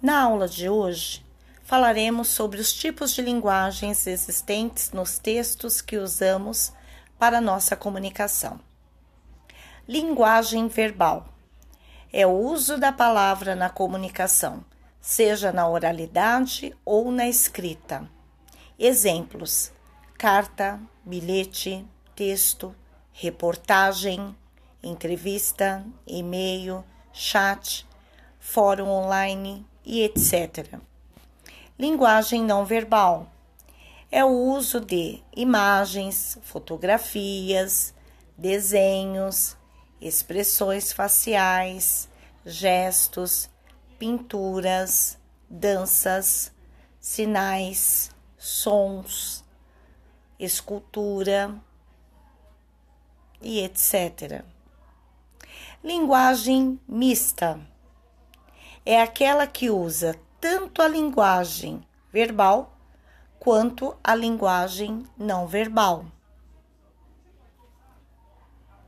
Na aula de hoje, falaremos sobre os tipos de linguagens existentes nos textos que usamos para nossa comunicação. Linguagem verbal é o uso da palavra na comunicação, seja na oralidade ou na escrita. Exemplos: carta, bilhete, texto, reportagem, entrevista, e-mail, chat, fórum online e etc. Linguagem não verbal é o uso de imagens, fotografias, desenhos, expressões faciais, gestos, pinturas, danças, sinais, sons, escultura e etc. Linguagem mista é aquela que usa tanto a linguagem verbal quanto a linguagem não verbal.